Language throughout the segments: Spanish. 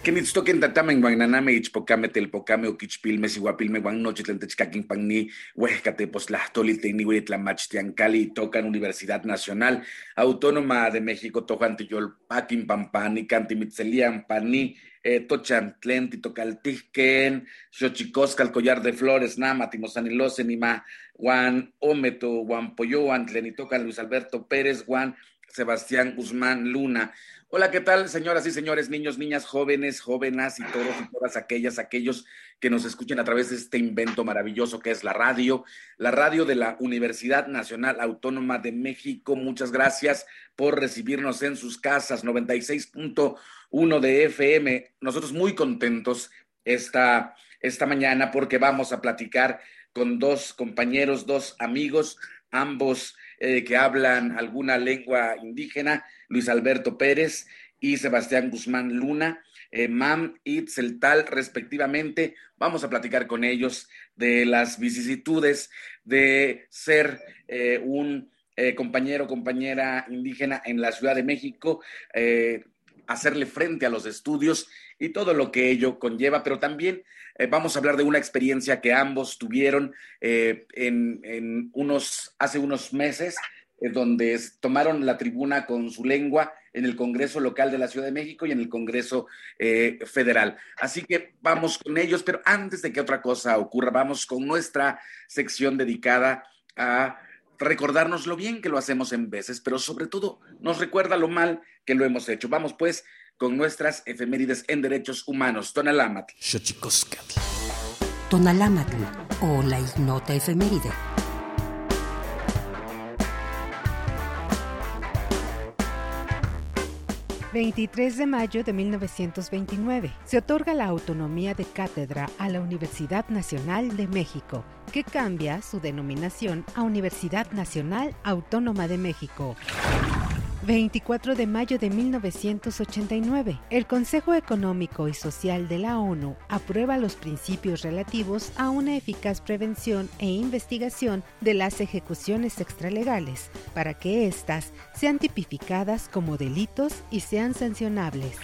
Kenitztoken tatame guananame ichpocame telpocame oquichpilme sihuapilme guan noche tlentechcaquin pagni huescatepozlahtoli tenihui tlamachtiancali tocan Universidad Nacional Autónoma de México tojuantiyolpaquin pampani cantimitzelian pani eh, tochantlen titocaltihken xochicosca collar de flores nama timosanilose nima guan ometo guan poyoan tlenitocan Luis Alberto Pérez guan Sebastián Guzmán Luna. Hola, ¿qué tal, señoras y señores, niños, niñas, jóvenes, jóvenes y todos y todas aquellas, aquellos que nos escuchen a través de este invento maravilloso que es la radio, la radio de la Universidad Nacional Autónoma de México. Muchas gracias por recibirnos en sus casas, 96.1 de FM. Nosotros muy contentos esta, esta mañana porque vamos a platicar con dos compañeros, dos amigos, ambos eh, que hablan alguna lengua indígena, Luis Alberto Pérez y Sebastián Guzmán Luna, eh, Mam y Celtal, respectivamente. Vamos a platicar con ellos de las vicisitudes de ser eh, un compañero o compañera indígena en la Ciudad de México, hacerle frente a los estudios y todo lo que ello conlleva, pero también eh, vamos a hablar de una experiencia que ambos tuvieron eh, en, unos, hace unos meses, eh, donde tomaron la tribuna con su lengua en el Congreso local de la Ciudad de México y en el Congreso federal. Así que vamos con ellos, pero antes de que otra cosa ocurra, vamos con nuestra sección dedicada a recordarnos lo bien que lo hacemos en veces, pero sobre todo nos recuerda lo mal que lo hemos hecho. Vamos pues con nuestras efemérides en derechos humanos. Tonalámatl. Tonalámatl o la ignota efeméride. ...23 de mayo de 1929... ...se otorga la autonomía de cátedra a la Universidad Nacional de México... ...que cambia su denominación a Universidad Nacional Autónoma de México... 24 de mayo de 1989, el Consejo Económico y Social de la ONU aprueba los principios relativos a una eficaz prevención e investigación de las ejecuciones extralegales, para que éstas sean tipificadas como delitos y sean sancionables.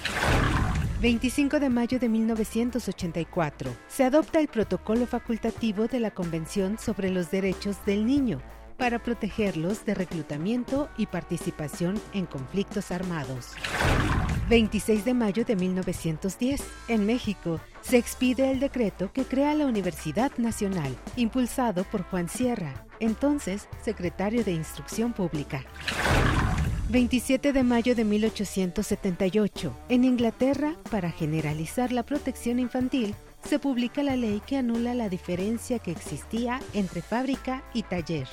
25 de mayo de 1984, se adopta el protocolo facultativo de la Convención sobre los Derechos del Niño, para protegerlos de reclutamiento y participación en conflictos armados. 26 de mayo de 1910, en México, se expide el decreto que crea la Universidad Nacional, impulsado por Juan Sierra, entonces secretario de Instrucción Pública. 27 de mayo de 1878. En Inglaterra, para generalizar la protección infantil, se publica la ley que anula la diferencia que existía entre fábrica y taller.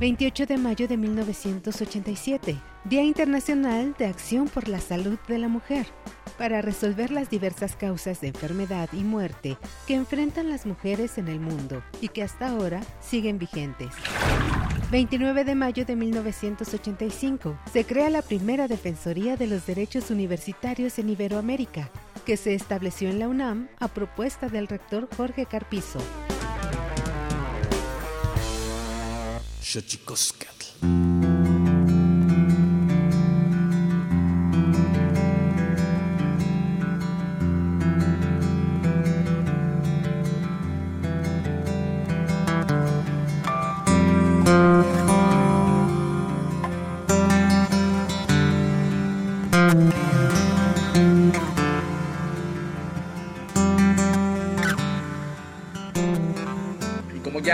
28 de mayo de 1987, Día Internacional de Acción por la Salud de la Mujer, para resolver las diversas causas de enfermedad y muerte que enfrentan las mujeres en el mundo y que hasta ahora siguen vigentes. 29 de mayo de 1985, se crea la primera Defensoría de los Derechos Universitarios en Iberoamérica, que se estableció en la UNAM a propuesta del rector Jorge Carpizo.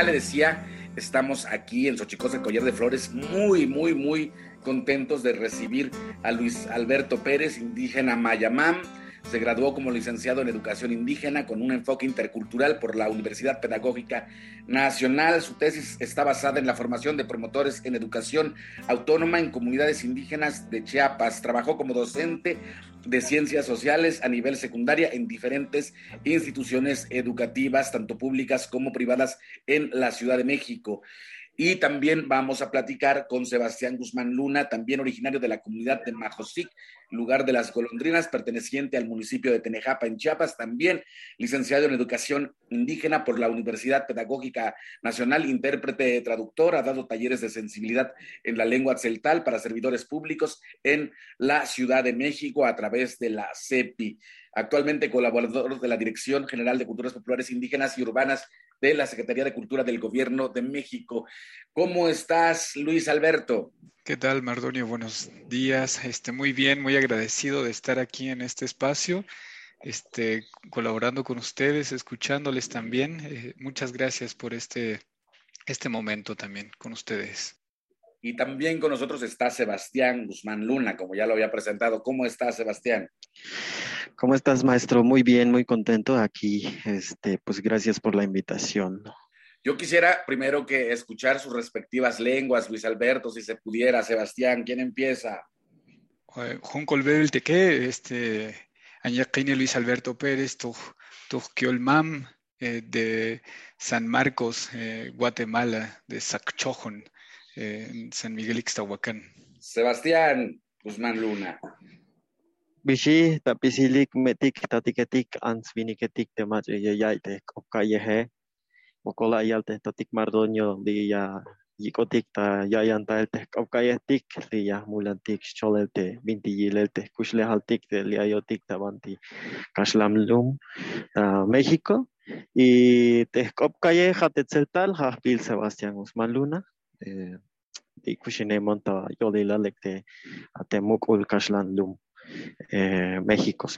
Le decía, estamos aquí en Xochicosca Collar de Flores muy, muy, muy contentos de recibir a Luis Alberto Pérez, indígena Mayamam. Se graduó como licenciado en Educación Indígena con un enfoque intercultural por la Universidad Pedagógica Nacional. Su tesis está basada en la formación de promotores en educación autónoma en comunidades indígenas de Chiapas. Trabajó como docente de ciencias sociales a nivel secundaria en diferentes instituciones educativas, tanto públicas como privadas, en la Ciudad de México. Y también vamos a platicar con Sebastián Guzmán Luna, también originario de la comunidad de Majosic, lugar de las golondrinas, perteneciente al municipio de Tenejapa, en Chiapas, también licenciado en Educación Indígena por la Universidad Pedagógica Nacional, intérprete traductor, ha dado talleres de sensibilidad en la lengua celtal para servidores públicos en la Ciudad de México a través de la CEPI. Actualmente colaborador de la Dirección General de Culturas Populares Indígenas y Urbanas de la Secretaría de Cultura del Gobierno de México. ¿Cómo estás, Luis Alberto? ¿Qué tal, Mardonio? Buenos días. Este, muy bien, muy agradecido de estar aquí en este espacio, este, colaborando con ustedes, escuchándoles también. Eh, muchas gracias por este, este momento también con ustedes. Y también con nosotros está Sebastián Guzmán Luna, como ya lo había presentado. ¿Cómo estás, Sebastián? ¿Cómo estás, maestro? Muy bien, muy contento aquí. Este, pues gracias por la invitación. Yo quisiera primero que escuchar sus respectivas lenguas, Luis Alberto, si se pudiera. Sebastián, ¿quién empieza? Juan Colbert Teque, este, Añaquine Luis Alberto Pérez, Mam, eh, de San Marcos, eh, Guatemala, de Sacchojon, eh, en San Miguel Ixtahuacán. Sebastián Guzmán Luna. Bishi, tapisilik metik, tatiketik, ans viniketik, te mach yayaite, okayehe, mokola yalte, tatik mardoño, di ya yikotik, ta yayantaelte, okayetik, di ya mulantik, cholelte, binti yilelte, kushlehaltik, liayotik, tabanti, kashlamlum, México. Y te opkaye jatetzeltal, jajpil Sebastián Guzmán Luna. Lum. Eh, México.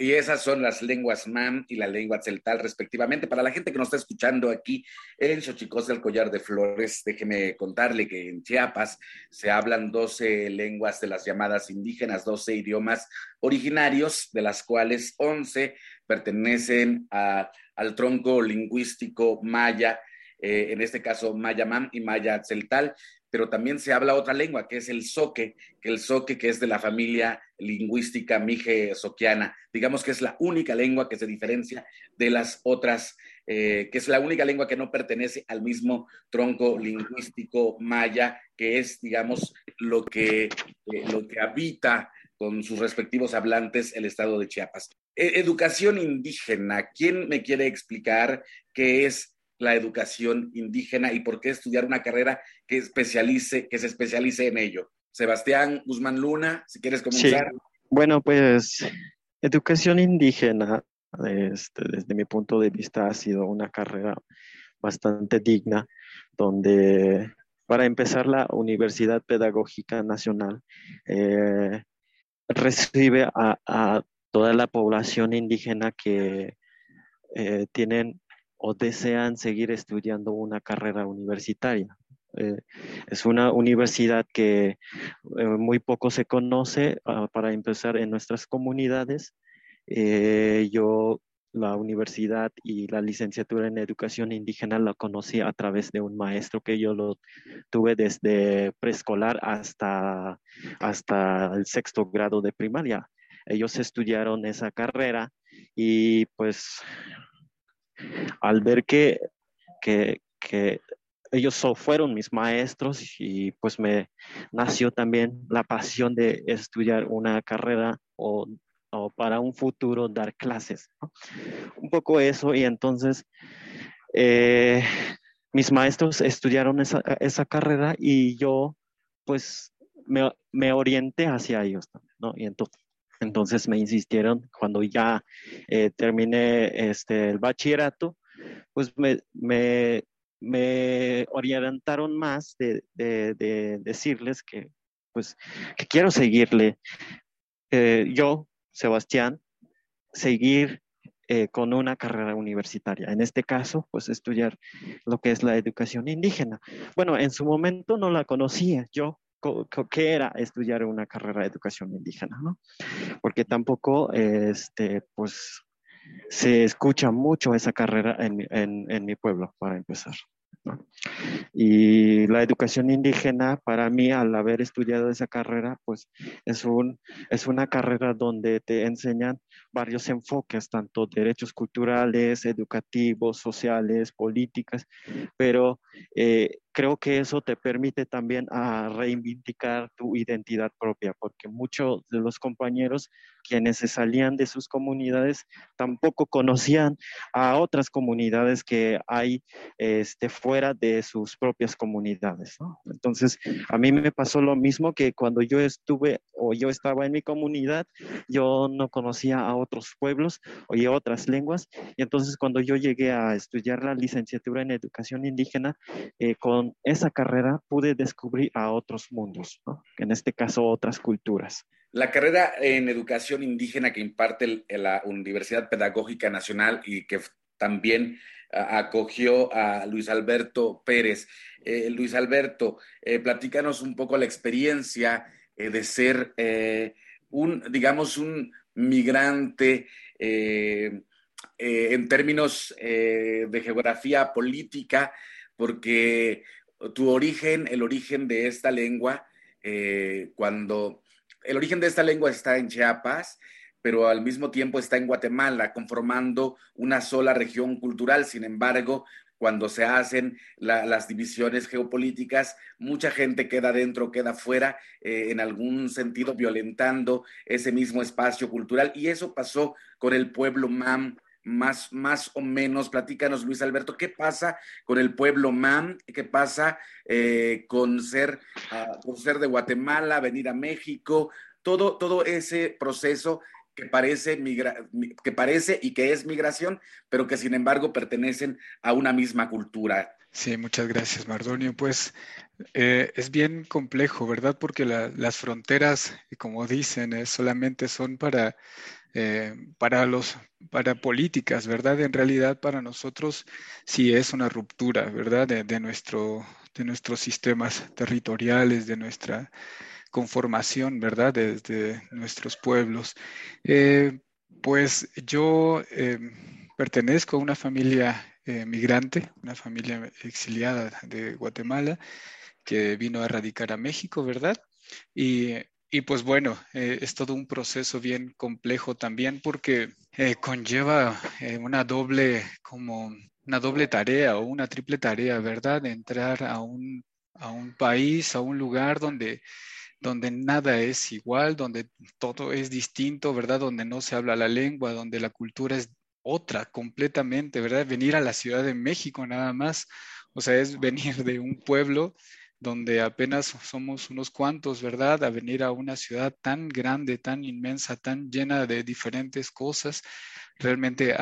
Y esas son las lenguas MAM y la lengua celtal, respectivamente. Para la gente que nos está escuchando aquí en Xochicos del Collar de Flores, déjeme contarle que en Chiapas se hablan 12 lenguas de las llamadas indígenas, 12 idiomas originarios, de las cuales 11 pertenecen a, al tronco lingüístico maya, eh, en este caso maya MAM y maya celtal pero también se habla otra lengua, que es el soque, que el soque que es de la familia lingüística mije-soquiana. Digamos que es la única lengua que se diferencia de las otras, eh, que es la única lengua que no pertenece al mismo tronco lingüístico maya, que es, digamos, lo que, eh, lo que habita con sus respectivos hablantes el estado de Chiapas. E, educación indígena, ¿quién me quiere explicar qué es la educación indígena y por qué estudiar una carrera que especialice, que se especialice en ello. Sebastián Guzmán Luna, si quieres comenzar. Bueno, pues educación indígena, este, desde mi punto de vista, ha sido una carrera bastante digna, donde para empezar la Universidad Pedagógica Nacional eh, recibe a, toda la población indígena que eh, tienen o desean seguir estudiando una carrera universitaria. es una universidad que muy poco se conoce ah, para empezar en nuestras comunidades. yo la universidad y la licenciatura en educación indígena la conocí a través de un maestro que yo lo tuve desde preescolar hasta, hasta el sexto grado de primaria. Ellos estudiaron esa carrera y pues al ver que, que, ellos fueron mis maestros y pues me nació también la pasión de estudiar una carrera o o para un futuro dar clases. Un poco eso y entonces eh, mis maestros estudiaron esa, esa, carrera y yo pues me, me orienté hacia ellos, ¿no? Y entonces, entonces me insistieron cuando ya eh, terminé este, el bachillerato, pues me, orientaron más de, decirles que pues que quiero seguirle. Eh, yo Sebastián, seguir eh, con una carrera universitaria. En este caso, pues estudiar lo que es la educación indígena. Bueno, en su momento no la conocía yo, qué era estudiar una carrera de educación indígena, ¿no? Porque tampoco, este, pues, se escucha mucho esa carrera en, en mi pueblo, para empezar. Y la educación indígena, para mí, al haber estudiado esa carrera, pues es, un, es una carrera donde te enseñan varios enfoques, tanto derechos culturales, educativos, sociales, políticas, pero eh, creo que eso te permite también a reivindicar tu identidad propia, porque muchos de los compañeros quienes se salían de sus comunidades tampoco conocían a otras comunidades que hay este, fuera de sus propias comunidades. Entonces, a mí me pasó lo mismo que cuando yo estuve o yo estaba en mi comunidad, yo no conocía a otros pueblos o otras lenguas, y entonces cuando yo llegué a estudiar la licenciatura en educación indígena, eh, con esa carrera pude descubrir a otros mundos, en este caso otras culturas. La carrera en educación indígena que imparte la Universidad Pedagógica Nacional y que también acogió a Luis Alberto Pérez. Eh, Luis Alberto, eh, platícanos un poco la experiencia eh, de ser un, digamos, un migrante en términos de geografía política, porque tu origen, el origen de esta lengua, eh, cuando el origen de esta lengua está en Chiapas, pero al mismo tiempo está en Guatemala, conformando una sola región cultural. Sin embargo, cuando se hacen las divisiones geopolíticas, mucha gente queda dentro, queda fuera, eh, en algún sentido violentando ese mismo espacio cultural. Y eso pasó con el pueblo MAM más, más o menos, platícanos Luis Alberto, ¿qué pasa con el pueblo MAM? ¿Qué pasa eh, con, ser, ah, ser de Guatemala, venir a México? Todo, todo ese proceso que parece, que parece y que es migración, pero que sin embargo pertenecen a una misma cultura. Sí, muchas gracias, Mardonio. Pues eh, es bien complejo, ¿verdad? Porque las fronteras, como dicen, solamente son para eh, para los para políticas, ¿verdad? En realidad para nosotros sí es una ruptura, ¿verdad? De, nuestro de nuestros sistemas territoriales, de nuestra conformación, ¿verdad? Desde nuestros pueblos. Eh, pues yo eh, pertenezco a una familia migrante, una familia exiliada de Guatemala que vino a radicar a México, ¿verdad? Y y pues bueno, eh, es todo un proceso bien complejo también porque eh, conlleva eh, una doble, como una doble tarea o una triple tarea, ¿verdad? Entrar a un, a un país, a un lugar donde, donde nada es igual, donde todo es distinto, ¿verdad? Donde no se habla la lengua, donde la cultura es otra completamente, ¿verdad? Venir a la Ciudad de México nada más, o sea, es venir de un pueblo donde apenas somos unos cuantos, ¿verdad? A venir a una ciudad tan grande, tan inmensa, tan llena de diferentes cosas, realmente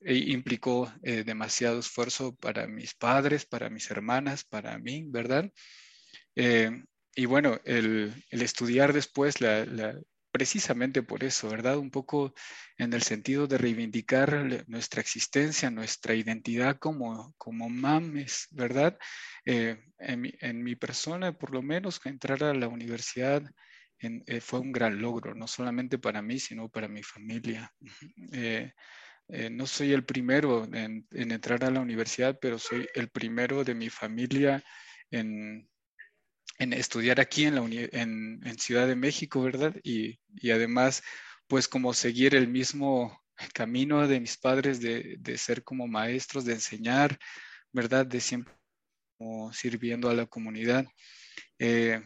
e implicó eh, demasiado esfuerzo para mis padres, para mis hermanas, para mí, ¿verdad? Eh, y bueno, el, estudiar después la, precisamente por eso, ¿verdad? Un poco en el sentido de reivindicar nuestra existencia, nuestra identidad como, como mames, ¿verdad? Eh, en, mi, persona, por lo menos, entrar a la universidad eh, fue un gran logro, no solamente para mí, sino para mi familia. Eh, no soy el primero en, entrar a la universidad, pero soy el primero de mi familia en, en estudiar aquí en, la en, en, Ciudad de México, ¿verdad? Y, y, además, pues como seguir el mismo camino de mis padres de, de ser como maestros, de enseñar, ¿verdad? De siempre sirviendo a la comunidad. Eh,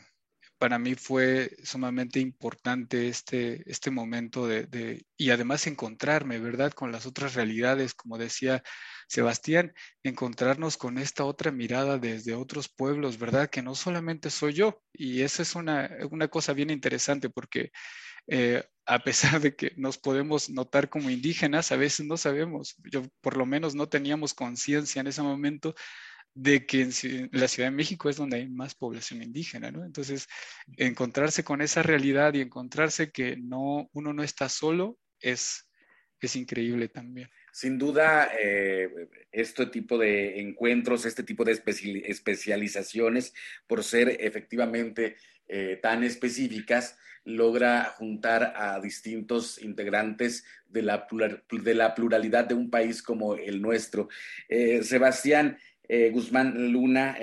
para mí fue sumamente importante este, este momento de, y además encontrarme, ¿verdad? Con las otras realidades, como decía Sebastián, encontrarnos con esta otra mirada desde otros pueblos, ¿verdad? Que no solamente soy yo. Y esa es una, una cosa bien interesante porque eh, a pesar de que nos podemos notar como indígenas, a veces no sabemos, yo por lo menos no teníamos conciencia en ese momento de que la Ciudad de México es donde hay más población indígena, ¿no? Entonces, encontrarse con esa realidad y encontrarse que no, uno no está solo es, es increíble también. Sin duda, eh, este tipo de encuentros, este tipo de especializaciones, por ser efectivamente eh, tan específicas, logra juntar a distintos integrantes de la, de la pluralidad de un país como el nuestro. Eh, Sebastián Guzmán Luna,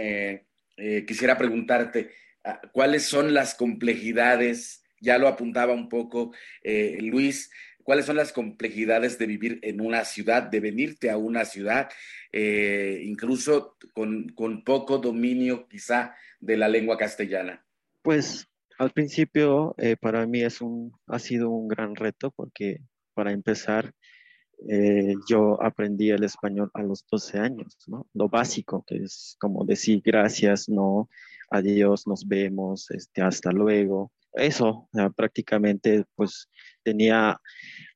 quisiera preguntarte, ah, ¿cuáles son las complejidades? Ya lo apuntaba un poco Luis, cuáles son las complejidades de vivir en una ciudad, de venirte a una ciudad, eh, incluso con, poco dominio quizá de la lengua castellana. Pues al principio eh, para mí es un, ha sido un gran reto porque para empezar eh, yo aprendí el español a los 12 años, ¿no? Lo básico, que es como decir gracias, no, adiós, nos vemos, este, hasta luego. Eso, prácticamente, pues tenía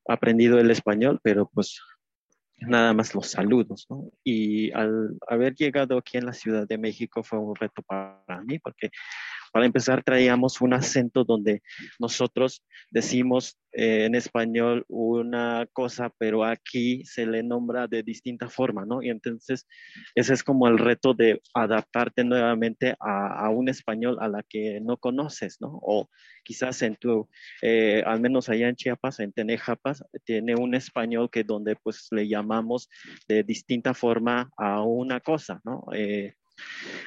aprendido el español, pero pues nada más los saludos, ¿no? Y al haber llegado aquí en la Ciudad de México fue un reto para mí, porque para empezar, traíamos un acento donde nosotros decimos eh, en español una cosa, pero aquí se le nombra de distinta forma, ¿no? Y entonces ese es como el reto de adaptarte nuevamente a, un español a la que no conoces, ¿no? O quizás en tu, eh, al menos allá en Chiapas, en Tenejapas, tiene un español que donde pues le llamamos de distinta forma a una cosa, ¿no? Eh,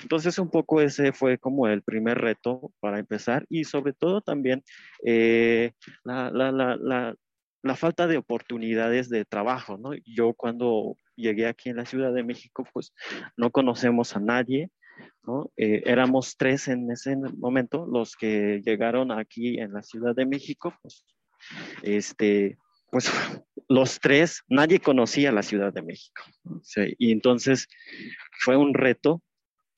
entonces, un poco ese fue como el primer reto para empezar y sobre todo también eh, la, la, la, la, falta de oportunidades de trabajo, ¿no? Yo cuando llegué aquí en la Ciudad de México, pues no conocemos a nadie, ¿no? Eh, éramos tres en ese momento los que llegaron aquí en la Ciudad de México, pues, este, pues los tres, nadie conocía la Ciudad de México. y entonces fue un reto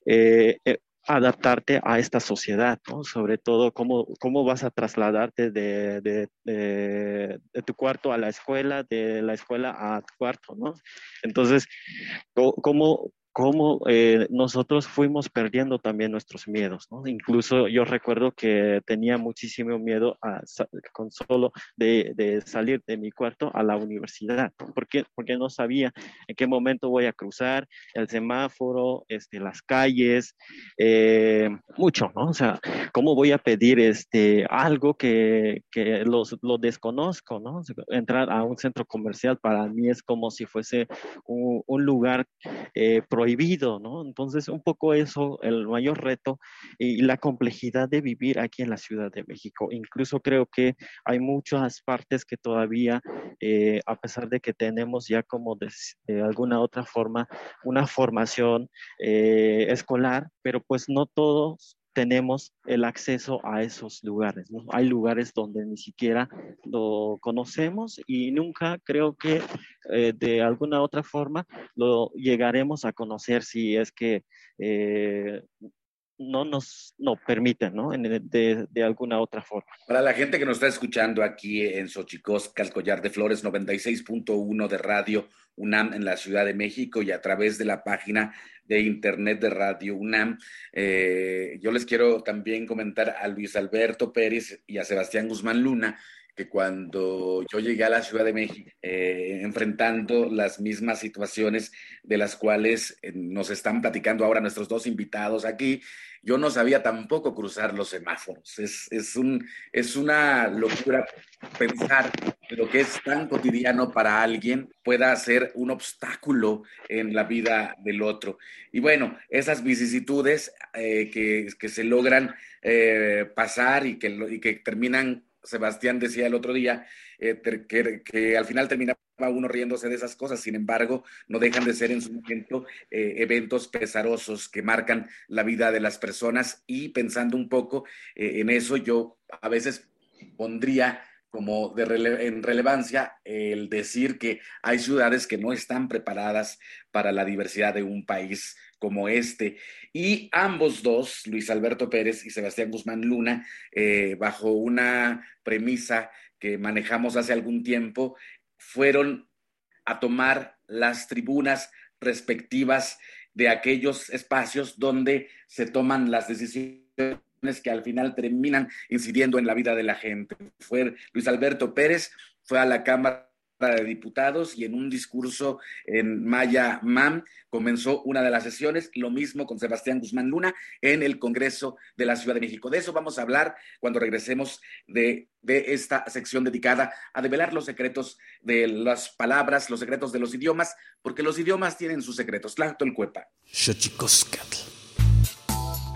eh, eh, adaptarte a esta sociedad, ¿no? Sobre todo cómo, cómo vas a trasladarte de, de, de, tu cuarto a la escuela, de la escuela a tu cuarto, ¿no? Entonces, cómo, cómo eh, nosotros fuimos perdiendo también nuestros miedos. Incluso yo recuerdo que tenía muchísimo miedo con solo de, salir de mi cuarto a la universidad, porque, porque no sabía en qué momento voy a cruzar el semáforo, este, las calles, eh, mucho, ¿no? O sea, cómo voy a pedir este, algo que, que los, lo desconozco, ¿no? Entrar a un centro comercial para mí es como si fuese un, un lugar eh, prohibido, ¿no? Entonces, un poco eso, el mayor reto y la complejidad de vivir aquí en la Ciudad de México. Incluso creo que hay muchas partes que todavía, eh, a pesar de que tenemos ya como de, alguna otra forma una formación eh, escolar, pero pues no todos tenemos el acceso a esos lugares. Hay lugares donde ni siquiera lo conocemos y nunca creo que eh, de alguna otra forma lo llegaremos a conocer si es que eh, no nos no permiten, ¿no? de, de, alguna otra forma. Para la gente que nos está escuchando aquí en Xochicosca, el de Flores 96.1 de Radio UNAM en la Ciudad de México y a través de la página de internet de Radio UNAM, eh, yo les quiero también comentar a Luis Alberto Pérez y a Sebastián Guzmán Luna, que cuando yo llegué a la Ciudad de México, eh, enfrentando las mismas situaciones de las cuales eh, nos están platicando ahora nuestros dos invitados aquí, yo no sabía tampoco cruzar los semáforos. Es, es, un, es una locura pensar que lo que es tan cotidiano para alguien pueda ser un obstáculo en la vida del otro. Y bueno, esas vicisitudes eh, que, que, se logran pasar y que, y que terminan Sebastián decía el otro día eh, que, al final terminaba uno riéndose de esas cosas, sin embargo, no dejan de ser en su momento eh, eventos pesarosos que marcan la vida de las personas. Y pensando un poco eh, en eso, yo a veces pondría como de en relevancia el decir que hay ciudades que no están preparadas para la diversidad de un país como este. Y ambos dos, Luis Alberto Pérez y Sebastián Guzmán Luna, eh, bajo una premisa que manejamos hace algún tiempo, fueron a tomar las tribunas respectivas de aquellos espacios donde se toman las decisiones que al final terminan incidiendo en la vida de la gente. Fue Luis Alberto Pérez, fue a la Cámara de Diputados y en un discurso en Maya Mam comenzó una de las sesiones, lo mismo con Sebastián Guzmán Luna en el Congreso de la Ciudad de México. De eso vamos a hablar cuando regresemos de, de esta sección dedicada a develar los secretos de las palabras, los secretos de los idiomas, porque los idiomas tienen sus secretos. Cuepa.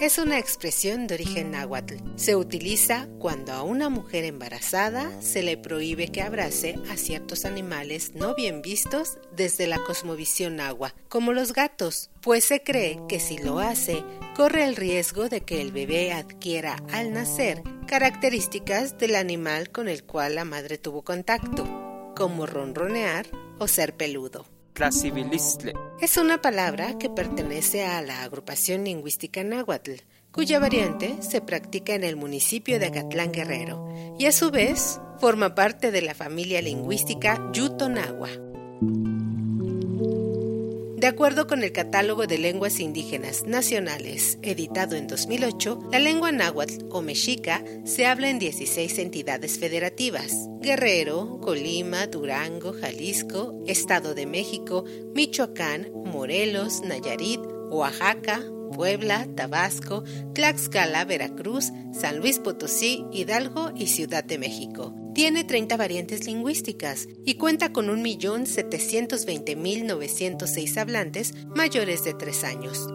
Es una expresión de origen náhuatl. Se utiliza cuando a una mujer embarazada se le prohíbe que abrace a ciertos animales no bien vistos desde la cosmovisión náhuatl, como los gatos, pues se cree que si lo hace, corre el riesgo de que el bebé adquiera al nacer características del animal con el cual la madre tuvo contacto, como ronronear o ser peludo. Es una palabra que pertenece a la agrupación lingüística náhuatl, cuya variante se practica en el municipio de Acatlán Guerrero y a su vez forma parte de la familia lingüística Yutonagua. De acuerdo con el Catálogo de Lenguas Indígenas Nacionales, editado en 2008, la lengua náhuatl o mexica se habla en 16 entidades federativas: Guerrero, Colima, Durango, Jalisco, Estado de México, Michoacán, Morelos, Nayarit, Oaxaca, Puebla, Tabasco, Tlaxcala, Veracruz, San Luis Potosí, Hidalgo y Ciudad de México tiene 30 variantes lingüísticas y cuenta con 1.720.906 hablantes mayores de 3 años.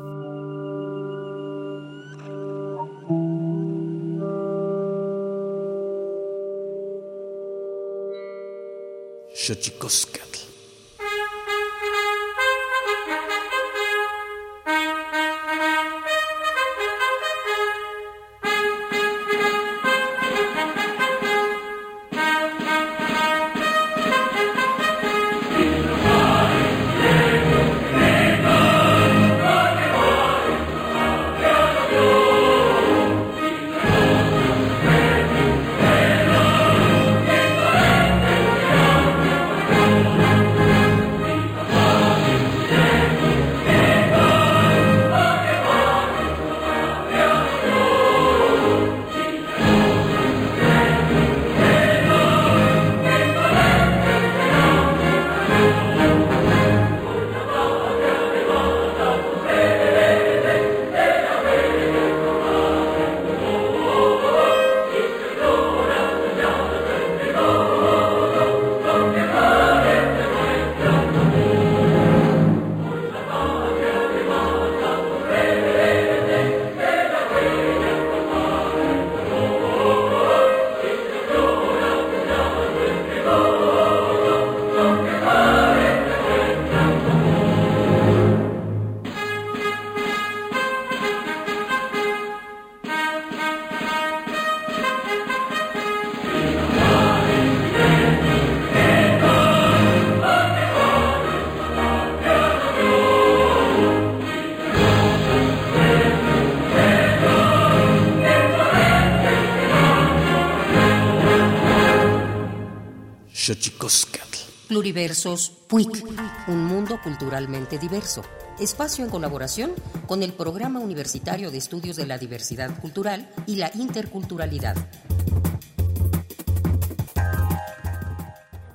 Pluriversos PUIC, un mundo culturalmente diverso. Espacio en colaboración con el Programa Universitario de Estudios de la Diversidad Cultural y la Interculturalidad.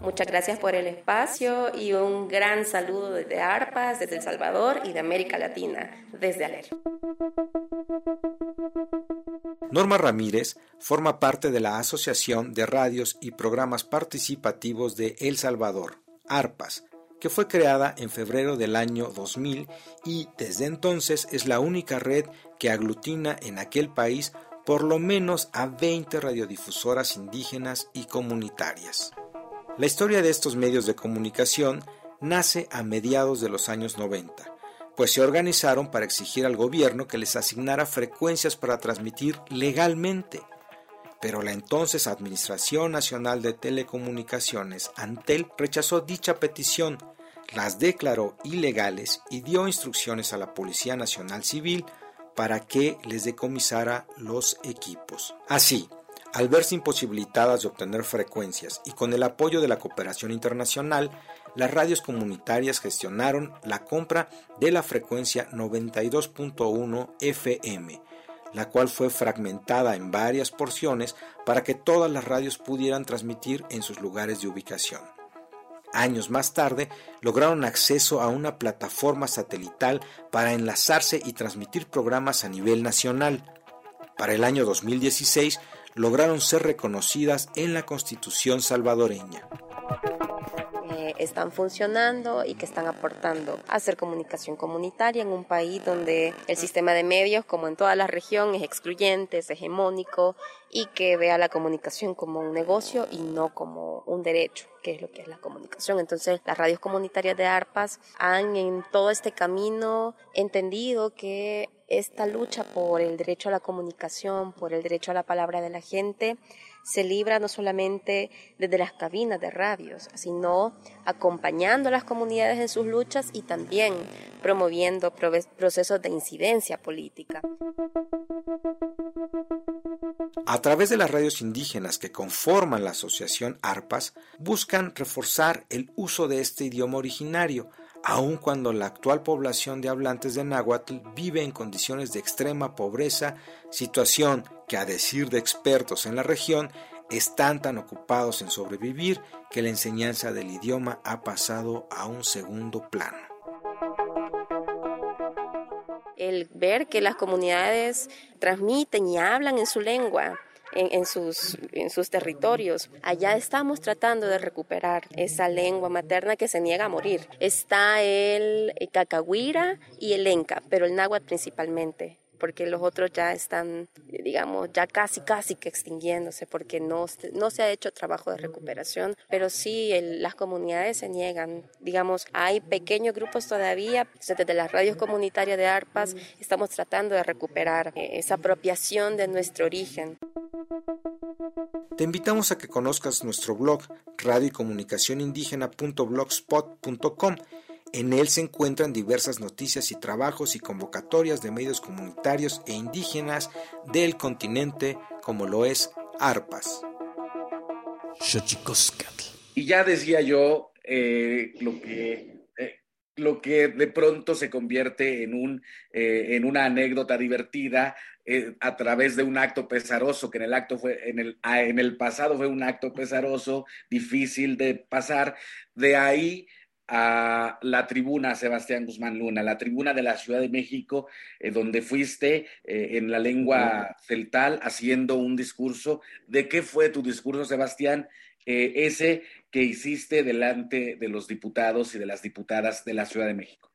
Muchas gracias por el espacio y un gran saludo desde ARPAS, desde El Salvador y de América Latina, desde ALER. Norma Ramírez forma parte de la Asociación de Radios y Programas Participativos de El Salvador, ARPAS, que fue creada en febrero del año 2000 y desde entonces es la única red que aglutina en aquel país por lo menos a 20 radiodifusoras indígenas y comunitarias. La historia de estos medios de comunicación nace a mediados de los años 90, pues se organizaron para exigir al gobierno que les asignara frecuencias para transmitir legalmente. Pero la entonces Administración Nacional de Telecomunicaciones, ANTEL, rechazó dicha petición, las declaró ilegales y dio instrucciones a la Policía Nacional Civil para que les decomisara los equipos. Así, al verse imposibilitadas de obtener frecuencias y con el apoyo de la cooperación internacional, las radios comunitarias gestionaron la compra de la frecuencia 92.1 FM, la cual fue fragmentada en varias porciones para que todas las radios pudieran transmitir en sus lugares de ubicación. Años más tarde lograron acceso a una plataforma satelital para enlazarse y transmitir programas a nivel nacional. Para el año 2016 lograron ser reconocidas en la Constitución salvadoreña están funcionando y que están aportando a hacer comunicación comunitaria en un país donde el sistema de medios, como en toda la región, es excluyente, es hegemónico y que vea la comunicación como un negocio y no como un derecho, que es lo que es la comunicación. Entonces, las radios comunitarias de ARPAS han en todo este camino entendido que esta lucha por el derecho a la comunicación, por el derecho a la palabra de la gente, se libra no solamente desde las cabinas de radios, sino acompañando a las comunidades en sus luchas y también promoviendo procesos de incidencia política. A través de las radios indígenas que conforman la asociación ARPAS, buscan reforzar el uso de este idioma originario, aun cuando la actual población de hablantes de náhuatl vive en condiciones de extrema pobreza, situación que a decir de expertos en la región están tan ocupados en sobrevivir que la enseñanza del idioma ha pasado a un segundo plano. El ver que las comunidades transmiten y hablan en su lengua, en, sus, en sus territorios. Allá estamos tratando de recuperar esa lengua materna que se niega a morir. Está el, cacahuira y el enca, pero el náhuatl principalmente porque los otros ya están, digamos, ya casi, casi que extinguiéndose, porque no, se ha hecho trabajo de recuperación, pero sí las comunidades se niegan. Digamos, hay pequeños grupos todavía, desde las radios comunitarias de ARPAS estamos tratando de recuperar eh, esa apropiación de nuestro origen. Te invitamos a que conozcas nuestro blog radio En él se encuentran diversas noticias y trabajos y convocatorias de medios comunitarios e indígenas del continente, como lo es ARPAS. Y ya decía yo eh, lo que lo que de pronto se convierte en, un, eh, en una anécdota divertida eh, a través de un acto pesaroso, que en el, acto fue, en, el, ah, en el pasado fue un acto pesaroso, difícil de pasar. De ahí a la tribuna Sebastián Guzmán Luna, la tribuna de la Ciudad de México, eh, donde fuiste en la lengua celtal haciendo un discurso. ¿De qué fue tu discurso, Sebastián? ese que hiciste delante de los diputados y de las diputadas de la Ciudad de México?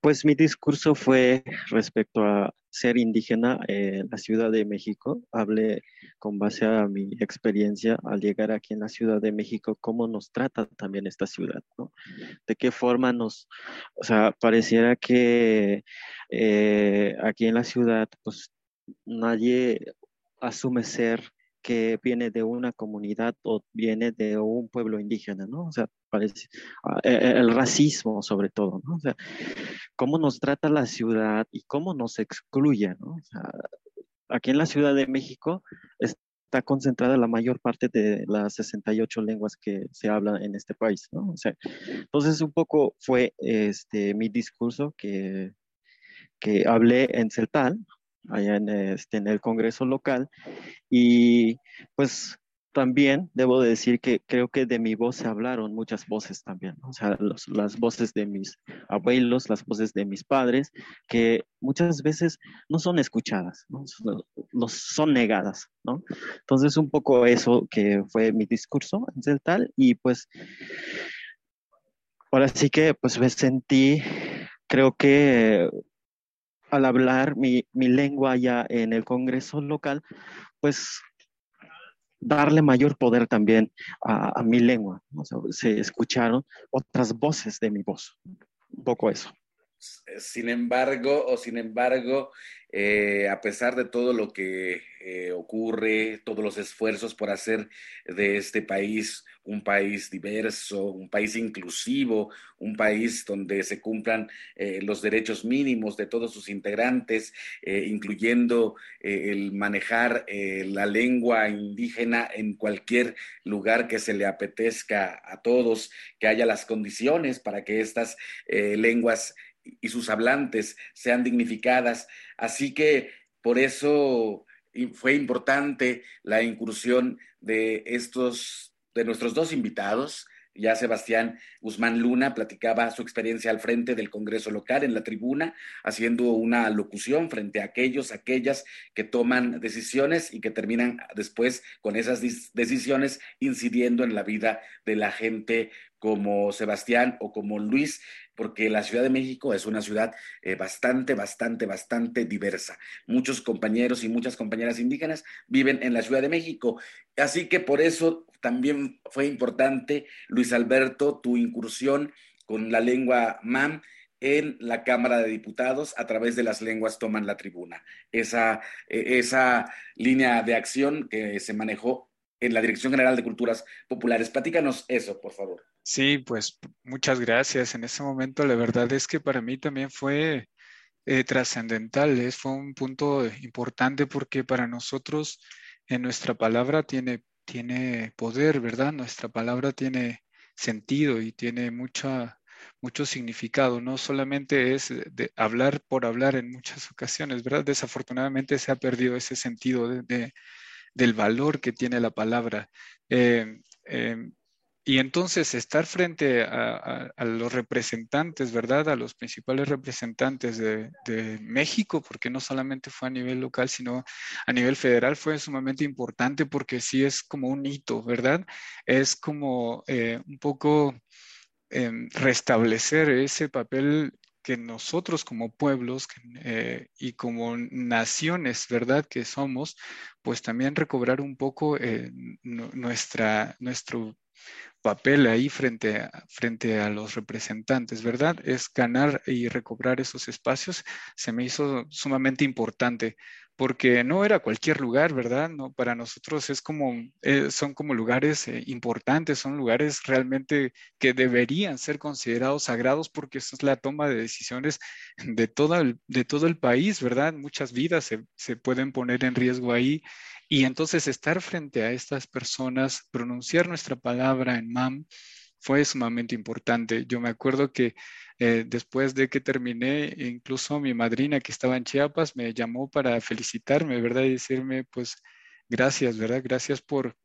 Pues mi discurso fue respecto a ser indígena en la Ciudad de México. Hablé con base a mi experiencia al llegar aquí en la Ciudad de México, cómo nos trata también esta ciudad, ¿no? De qué forma nos, o sea, pareciera que eh, aquí en la ciudad, pues nadie asume ser que viene de una comunidad o viene de un pueblo indígena, ¿no? O sea, parece ah, e, e, el racismo sobre todo, ¿no? O sea, cómo nos trata la ciudad y cómo nos excluye, ¿no? O sea, aquí en la Ciudad de México está concentrada la mayor parte de las 68 lenguas que se hablan en este país, ¿no? O sea, entonces un poco fue este, mi discurso que, que hablé en Celtal, allá en, este, en el Congreso local, y pues también debo decir que creo que de mi voz se hablaron muchas voces también, o sea, las voces de mis abuelos, las voces de mis padres, que muchas veces no son escuchadas, ¿no? son negadas, ¿no? Entonces, un poco eso que fue mi discurso en Celtal y pues ahora sí que pues me sentí, creo que al hablar mi, mi lengua ya en el Congreso local, pues darle mayor poder también a, mi lengua. se escucharon otras voces de mi voz. Un poco eso. Sin embargo, o sin embargo, eh, a pesar de todo lo que eh, ocurre, todos los esfuerzos por hacer de este país un país diverso, un país inclusivo, un país donde se cumplan eh, los derechos mínimos de todos sus integrantes, incluyendo el manejar la lengua indígena en cualquier lugar que se le apetezca a todos, que haya las condiciones para que estas lenguas y sus hablantes sean dignificadas. Así que por eso fue importante la incursión de estos, de nuestros dos invitados. Ya Sebastián Guzmán Luna platicaba su experiencia al frente del Congreso local en la tribuna, haciendo una locución frente a aquellos, aquellas que toman decisiones y que terminan después con esas decisiones incidiendo en la vida de la gente como Sebastián o como Luis, porque la Ciudad de México es una ciudad eh, bastante, bastante, bastante diversa. Muchos compañeros y muchas compañeras indígenas viven en la Ciudad de México. Así que por eso también fue importante, Luis Alberto, tu incursión con la lengua MAM en la Cámara de Diputados a través de las lenguas toman la tribuna. Esa, e, esa línea de acción que se manejó en la Dirección General de Culturas Populares. Platícanos eso, por favor. Sí, pues muchas gracias. En ese momento la verdad es que para mí también fue eh, trascendental, fue un punto importante porque para nosotros en nuestra palabra tiene, tiene poder, ¿verdad? Nuestra palabra tiene sentido y tiene mucha, mucho significado. No solamente es de hablar por hablar en muchas ocasiones, ¿verdad? Desafortunadamente se ha perdido ese sentido de, del valor que tiene la palabra. Eh, eh, y entonces estar frente a, los representantes, ¿verdad? A los principales representantes de, México, porque no solamente fue a nivel local, sino a nivel federal, fue sumamente importante porque sí es como un hito, ¿verdad? Es como eh, un poco em, restablecer ese papel que nosotros como pueblos eh, y como naciones, ¿verdad? Que somos, pues también recobrar un poco eh, nuestra, nuestro papel ahí frente a, frente a los representantes, ¿verdad? Es ganar y recobrar esos espacios. Se me hizo sumamente importante porque no era cualquier lugar, ¿verdad? No, para nosotros es como, eh, son como lugares eh, importantes, son lugares realmente que deberían ser considerados sagrados porque eso es la toma de decisiones de todo el, de todo el país, ¿verdad? Muchas vidas se, se pueden poner en riesgo ahí y entonces estar frente a estas personas, pronunciar nuestra palabra en MAM, fue sumamente importante. Yo me acuerdo que eh, después de que terminé, incluso mi madrina que estaba en Chiapas me llamó para felicitarme, ¿verdad? Y decirme, pues, gracias, ¿verdad? Gracias por,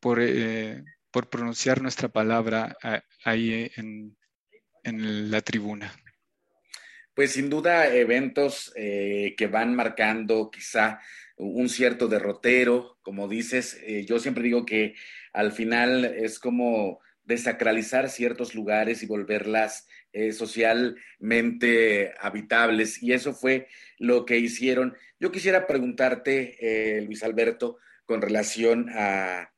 por, eh, pronunciar nuestra palabra ahí en, en, la tribuna. Pues sin duda, eventos eh, que van marcando quizá un cierto derrotero, como dices. Eh, yo siempre digo que al final es como desacralizar ciertos lugares y volverlas eh, socialmente habitables. Y eso fue lo que hicieron. Yo quisiera preguntarte, Luis Alberto, con relación a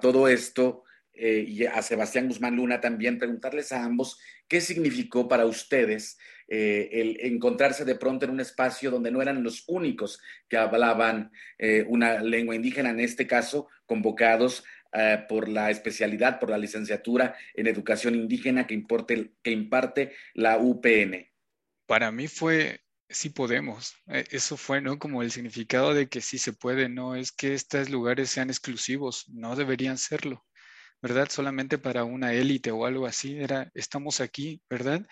todo esto, y a Sebastián Guzmán Luna también, preguntarles a ambos qué significó para ustedes eh, el encontrarse de pronto en un espacio donde no eran los únicos que hablaban eh, una lengua indígena, en este caso convocados eh, por la especialidad, por la licenciatura en educación indígena que, importe, que imparte la UPN. Para mí fue sí podemos. Eso fue, ¿no? Como el significado de que sí se puede, no es que estos lugares sean exclusivos, no deberían serlo, ¿verdad? Solamente para una élite o algo así, era, estamos aquí, ¿verdad?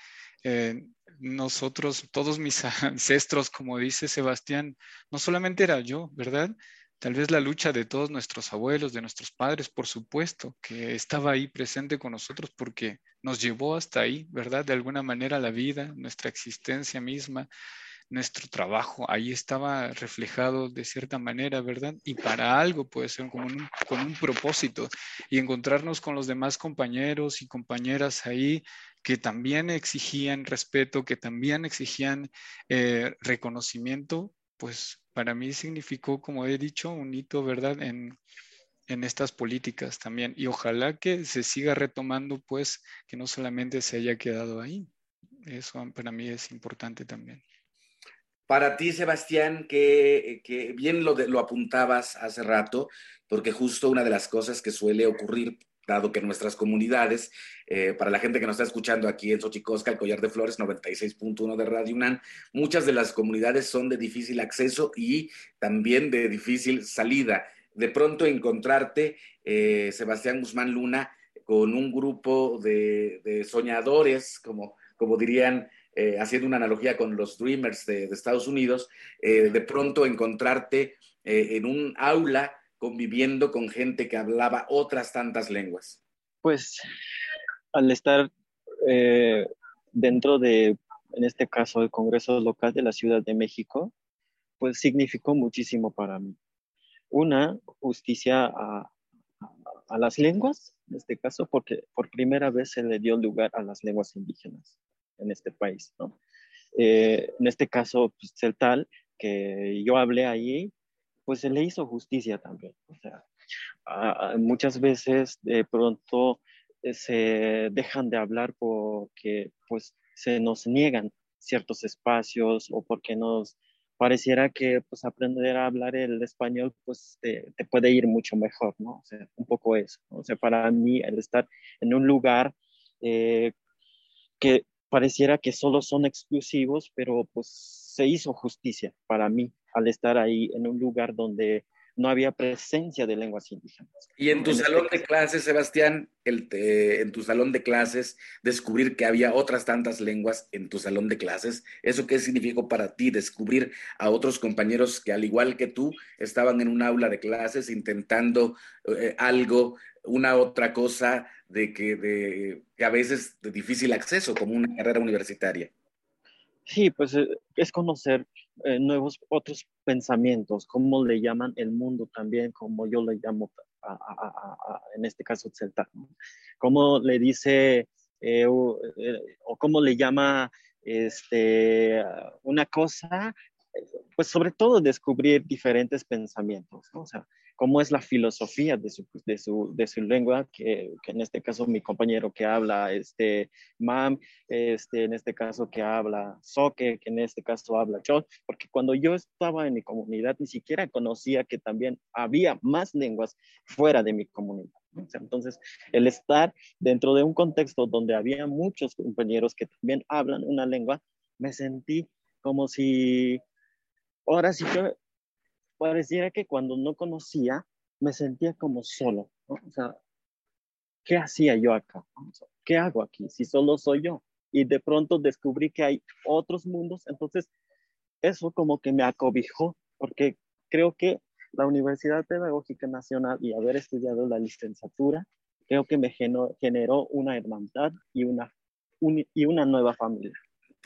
Eh, nosotros, todos mis ancestros, como dice Sebastián, no solamente era yo, ¿verdad? Tal vez la lucha de todos nuestros abuelos, de nuestros padres, por supuesto, que estaba ahí presente con nosotros porque nos llevó hasta ahí, ¿verdad? De alguna manera la vida, nuestra existencia misma, nuestro trabajo, ahí estaba reflejado de cierta manera, ¿verdad? Y para algo puede ser como un, con un propósito y encontrarnos con los demás compañeros y compañeras ahí que también exigían respeto, que también exigían eh, reconocimiento, pues para mí significó, como he dicho, un hito, ¿verdad? En, en estas políticas también. Y ojalá que se siga retomando, pues, que no solamente se haya quedado ahí. Eso para mí es importante también. Para ti, Sebastián, que, bien lo, lo apuntabas hace rato, porque justo una de las cosas que suele ocurrir dado que nuestras comunidades, eh, para la gente que nos está escuchando aquí en Xochicosca, el Collar de Flores 96.1 de Radio UNAM, muchas de las comunidades son de difícil acceso y también de difícil salida. De pronto encontrarte, eh, Sebastián Guzmán Luna, con un grupo de, soñadores, como dirían, eh, haciendo una analogía con los Dreamers de, de Estados Unidos, de pronto encontrarte en un aula conviviendo con gente que hablaba otras tantas lenguas? Pues al estar eh, dentro de, en este caso, el Congreso Local de la Ciudad de México, pues significó muchísimo para mí. Una, justicia a, las lenguas, en este caso, porque por primera vez se le dio lugar a las lenguas indígenas en este país, ¿no? Eh, en este caso, pues, el tal que yo hablé ahí, pues se le hizo justicia también. O sea, muchas veces de pronto eh, se dejan de hablar porque pues se nos niegan ciertos espacios o porque nos pareciera que pues aprender a hablar el español pues te, puede ir mucho mejor, ¿no? O sea, un poco eso. O sea, para mí el estar en un lugar eh, que pareciera que solo son exclusivos, pero pues se hizo justicia para mí al estar ahí en un lugar donde no había presencia de lenguas indígenas. Y en tu salón de clases, Sebastián, el en tu salón de clases, descubrir que había otras tantas lenguas en tu salón de clases, ¿eso qué significó para ti? Descubrir a otros compañeros que al igual que tú estaban en un aula de clases intentando eh, algo, una otra cosa de que, de, que a veces de difícil acceso, como una carrera universitaria. Sí, pues eh, es conocer eh, nuevos otros pensamientos, como le llaman el mundo también, como yo le llamo en este caso Celta, como le dice eh, o, cómo le llama este, una cosa, pues sobre todo descubrir diferentes pensamientos, ¿no? o sea, cómo es la filosofía de su, de su, de su lengua, que, que, en este caso mi compañero que habla este, MAM, este, en este caso que habla Soque, que en este caso habla Chol, porque cuando yo estaba en mi comunidad ni siquiera conocía que también había más lenguas fuera de mi comunidad. entonces, el estar dentro de un contexto donde había muchos compañeros que también hablan una lengua, me sentí como si ahora sí que pareciera que cuando no conocía, me sentía como solo, ¿no? O sea, ¿qué hacía yo acá? ¿Qué hago aquí si solo soy yo? Y de pronto descubrí que hay otros mundos, entonces eso como que me acobijó, porque creo que la Universidad Pedagógica Nacional y haber estudiado la licenciatura, creo que me generó una hermandad y una, y una nueva familia.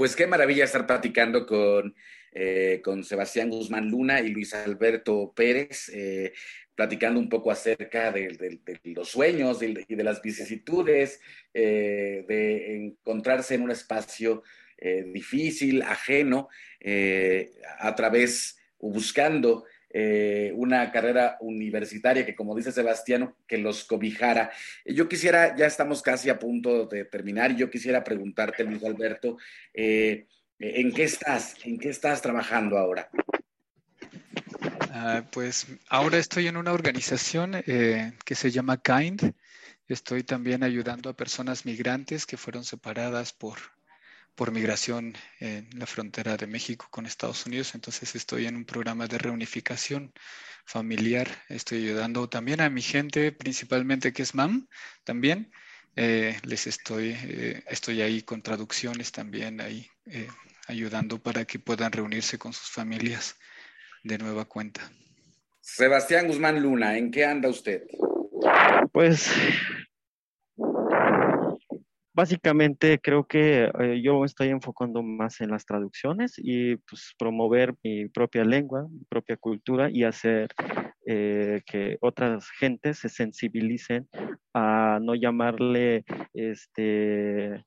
Pues qué maravilla estar platicando con, eh, con Sebastián Guzmán Luna y Luis Alberto Pérez, eh, platicando un poco acerca de, los sueños y de, las vicisitudes, eh, de encontrarse en un espacio difícil, ajeno, a través o buscando eh, una carrera universitaria que, como dice Sebastián, que los cobijara. Yo quisiera, ya estamos casi a punto de terminar, y yo quisiera preguntarte, Luis Alberto, eh, ¿en qué estás? ¿En qué estás trabajando ahora? Ah, pues ahora estoy en una organización eh, que se llama Kind. Estoy también ayudando a personas migrantes que fueron separadas por, por migración en la frontera de México con Estados Unidos. Entonces estoy en un programa de reunificación familiar. Estoy ayudando también a mi gente, principalmente que es MAM, también. Eh, les estoy, eh, estoy ahí con traducciones también, ahí eh, ayudando para que puedan reunirse con sus familias de nueva cuenta. Sebastián Guzmán Luna, ¿en qué anda usted? Pues básicamente creo que eh, yo estoy enfocando más en las traducciones y pues promover mi propia lengua, mi propia cultura y hacer eh, que otras gentes se sensibilicen a no llamarle este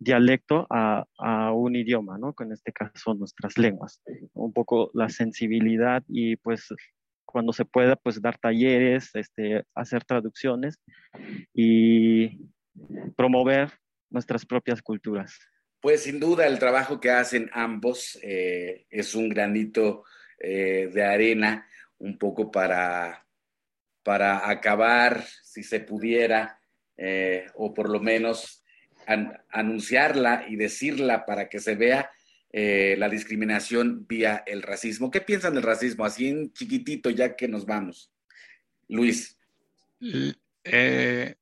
dialecto a, a, un idioma, ¿no? En este caso nuestras lenguas. Un poco la sensibilidad y pues cuando se pueda, pues dar talleres, este, hacer traducciones y promover nuestras propias culturas. Pues sin duda el trabajo que hacen ambos eh, es un granito eh, de arena, un poco para, para acabar, si se pudiera, eh, o por lo menos anunciarla y decirla para que se vea la discriminación vía el racismo. ¿Qué piensan del racismo? Así en chiquitito, ya que nos vamos. Luis. Eh,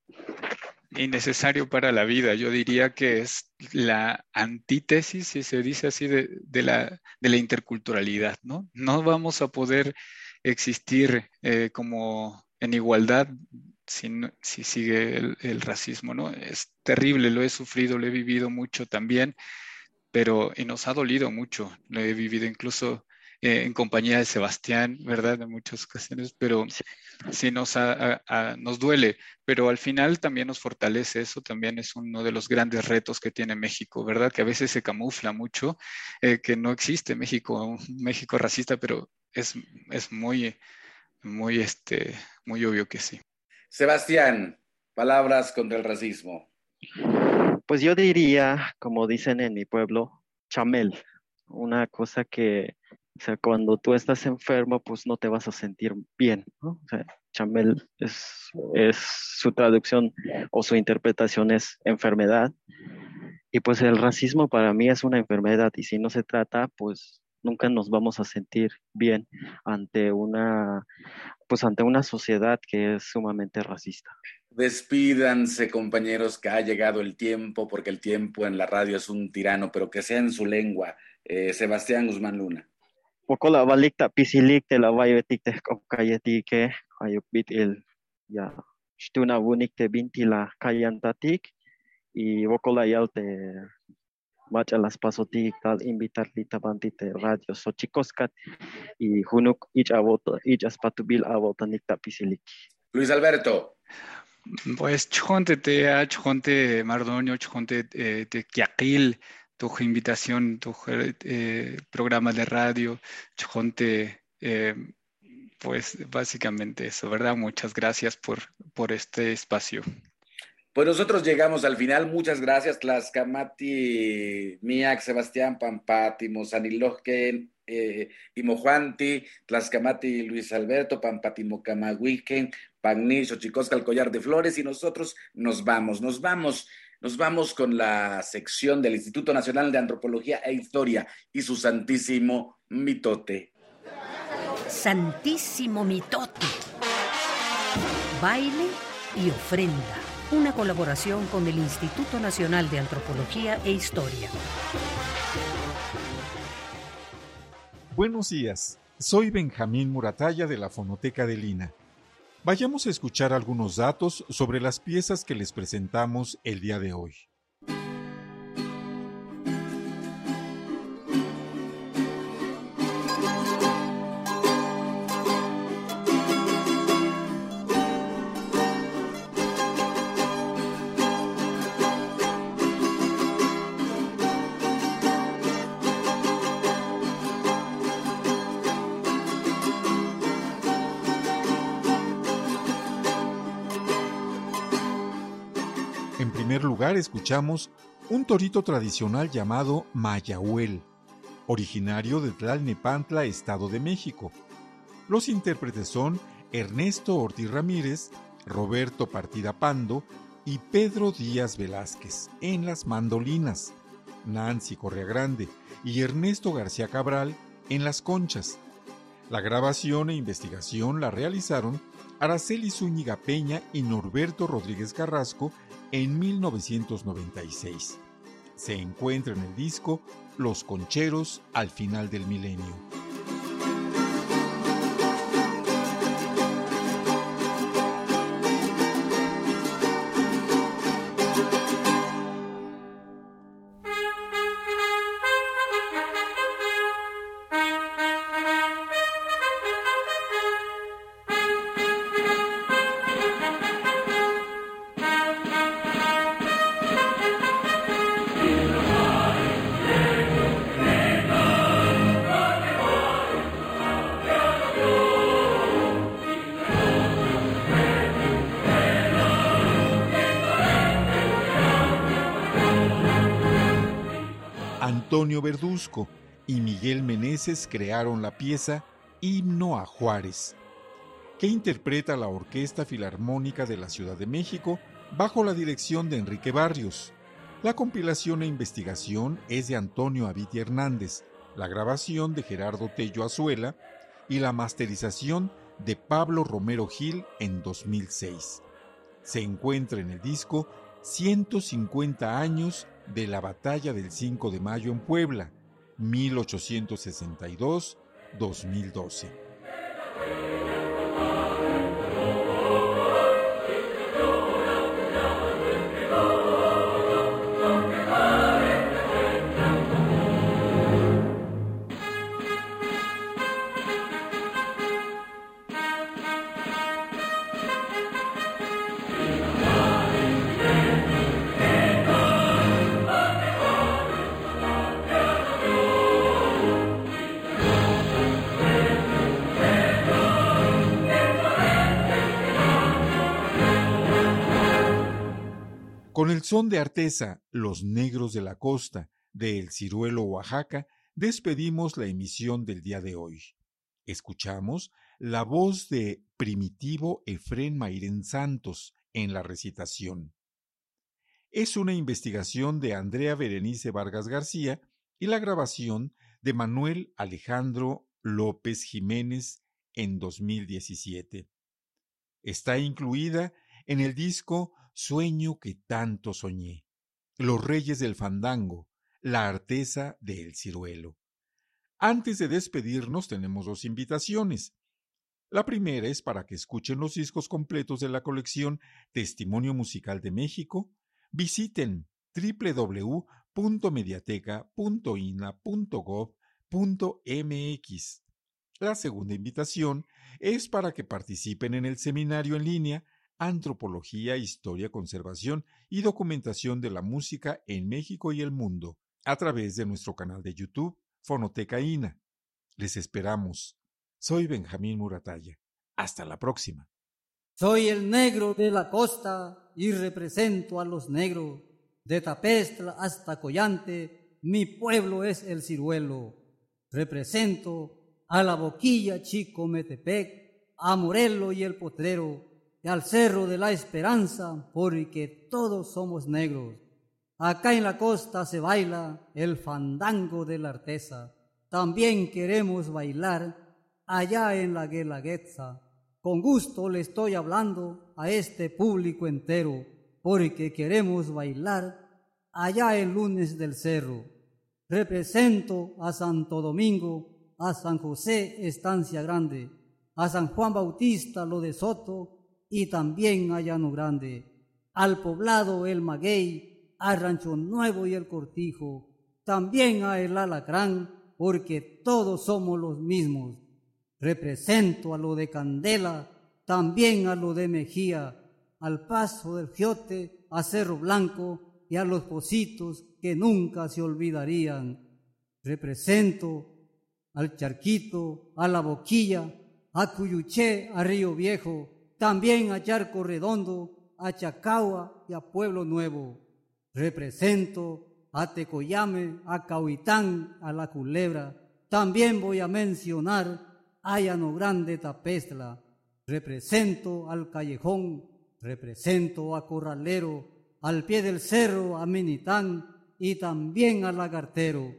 innecesario para la vida. Yo diría que es la antítesis, si se dice así, de, la, de la, interculturalidad, ¿no? No vamos a poder existir eh, como en igualdad si, si sigue el, el, racismo, ¿no? Es terrible, lo he sufrido, lo he vivido mucho también, pero y nos ha dolido mucho, lo he vivido incluso eh, en compañía de Sebastián, ¿verdad? En muchas ocasiones, pero sí, nos, nos duele, pero al final también nos fortalece, eso también es uno de los grandes retos que tiene México, ¿verdad? Que a veces se camufla mucho, eh, que no existe México, un México racista, pero es, es muy, muy, este, muy obvio que sí. Sebastián, palabras contra el racismo. Pues yo diría, como dicen en mi pueblo, chamel, una cosa que o sea, cuando tú estás enfermo, pues no te vas a sentir bien, ¿no? O sea, chamel es, es su traducción o su interpretación es enfermedad. Y pues el racismo para mí es una enfermedad y si no se trata, pues nunca nos vamos a sentir bien ante una pues ante una sociedad que es sumamente racista. Despídanse, compañeros, que ha llegado el tiempo, porque el tiempo en la radio es un tirano, pero que sea en su lengua. Eh, Sebastián Guzmán Luna pokola balik tak pisilik te lawai wetik teh kop kayati ke ayuk bit il ya stuna wunik te binti la kayan tatik y pokola yal te macha las pasotik tal invitar lita banti te radio so chicoscat y junuk ich avota ich aspatubil avota nik tak pisilik. Luis Alberto. Pues chonte te chonte mardonio chonte eh, te kiakil tu invitación, tu eh, programa de radio, Chonte, eh, pues básicamente eso, ¿verdad? Muchas gracias por, por este espacio. Pues nosotros llegamos al final. Muchas gracias, Tlascamati, Miak, Sebastián Pampati, Mozanilojken, eh, Imojuanti, Tlascamati, Luis Alberto, Pampati, Mocamahuiquen, Pagni, Xochicosca, el collar de flores, y nosotros nos vamos, nos vamos. Nos vamos con la sección del Instituto Nacional de Antropología e Historia y su santísimo mitote. Santísimo mitote. Baile y ofrenda. Una colaboración con el Instituto Nacional de Antropología e Historia. Buenos días. Soy Benjamín Murataya de la Fonoteca de Lina. Vayamos a escuchar algunos datos sobre las piezas que les presentamos el día de hoy. Escuchamos un torito tradicional llamado Mayahuel, originario de Tlalnepantla, Estado de México. Los intérpretes son Ernesto Ortiz Ramírez, Roberto Partida Pando y Pedro Díaz Velázquez en las mandolinas. Nancy Correa Grande y Ernesto García Cabral en Las Conchas. La grabación e investigación la realizaron Araceli Zúñiga Peña y Norberto Rodríguez Carrasco en 1996. Se encuentra en el disco Los Concheros al final del milenio. Crearon la pieza Himno a Juárez, que interpreta la Orquesta Filarmónica de la Ciudad de México bajo la dirección de Enrique Barrios. La compilación e investigación es de Antonio Aviti Hernández, la grabación de Gerardo Tello Azuela y la masterización de Pablo Romero Gil en 2006. Se encuentra en el disco 150 años de la batalla del 5 de mayo en Puebla, 1862-2012. Son de Artesa, Los Negros de la Costa, de El Ciruelo, Oaxaca, despedimos la emisión del día de hoy. Escuchamos la voz de Primitivo Efrén Mairén Santos en la recitación. Es una investigación de Andrea Berenice Vargas García y la grabación de Manuel Alejandro López Jiménez en 2017. Está incluida en el disco Sueño que tanto soñé, Los Reyes del Fandango, La Arteza del Ciruelo. Antes de despedirnos tenemos dos invitaciones. La primera es para que escuchen los discos completos de la colección Testimonio Musical de México. Visiten www.mediateca.ina.gov.mx. La segunda invitación es para que participen en el seminario en línea Antropología, Historia, Conservación y Documentación de la Música en México y el Mundo, a través de nuestro canal de YouTube, Fonoteca INA. Les esperamos. Soy Benjamín Muratalla. Hasta la próxima. Soy el negro de la costa y represento a los negros. De Tapestla hasta Collante, mi pueblo es el ciruelo. Represento a la boquilla Chico Metepec, a Morelo y el Potrero al Cerro de la Esperanza, porque todos somos negros. Acá en la costa se baila el fandango de la artesa. También queremos bailar allá en la Guelaguetza. Con gusto le estoy hablando a este público entero, porque queremos bailar allá el lunes del cerro. Represento a Santo Domingo, a San José, Estancia Grande, a San Juan Bautista, lo de Soto, y también a Llano Grande, al poblado El Maguey, al Rancho Nuevo y el Cortijo, también a El Alacrán, porque todos somos los mismos. Represento a lo de Candela, también a lo de Mejía, al paso del Giote, a Cerro Blanco y a los Positos que nunca se olvidarían. Represento al Charquito, a la Boquilla, a Cuyuché, a Río Viejo, también a Charco Redondo, a Chacagua y a Pueblo Nuevo. Represento a Tecoyame, a Cahuitán, a La Culebra. También voy a mencionar a Llano Grande Tapestla. Represento al Callejón, represento a Corralero, al pie del cerro a Minitán y también a Lagartero.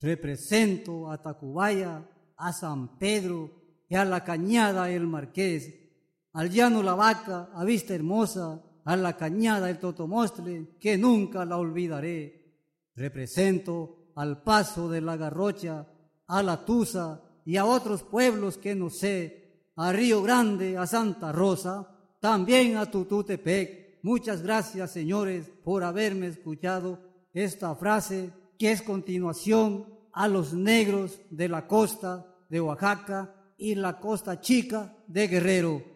Represento a Tacubaya, a San Pedro y a la Cañada El Marqués, al Llano La Vaca, a Vista Hermosa, a la Cañada El Totomostle, que nunca la olvidaré. Represento al Paso de la Garrocha, a La Tusa y a otros pueblos que no sé, a Río Grande, a Santa Rosa, también a Tututepec. Muchas gracias, señores, por haberme escuchado esta frase que es continuación a los negros de la costa de Oaxaca y la costa chica de Guerrero.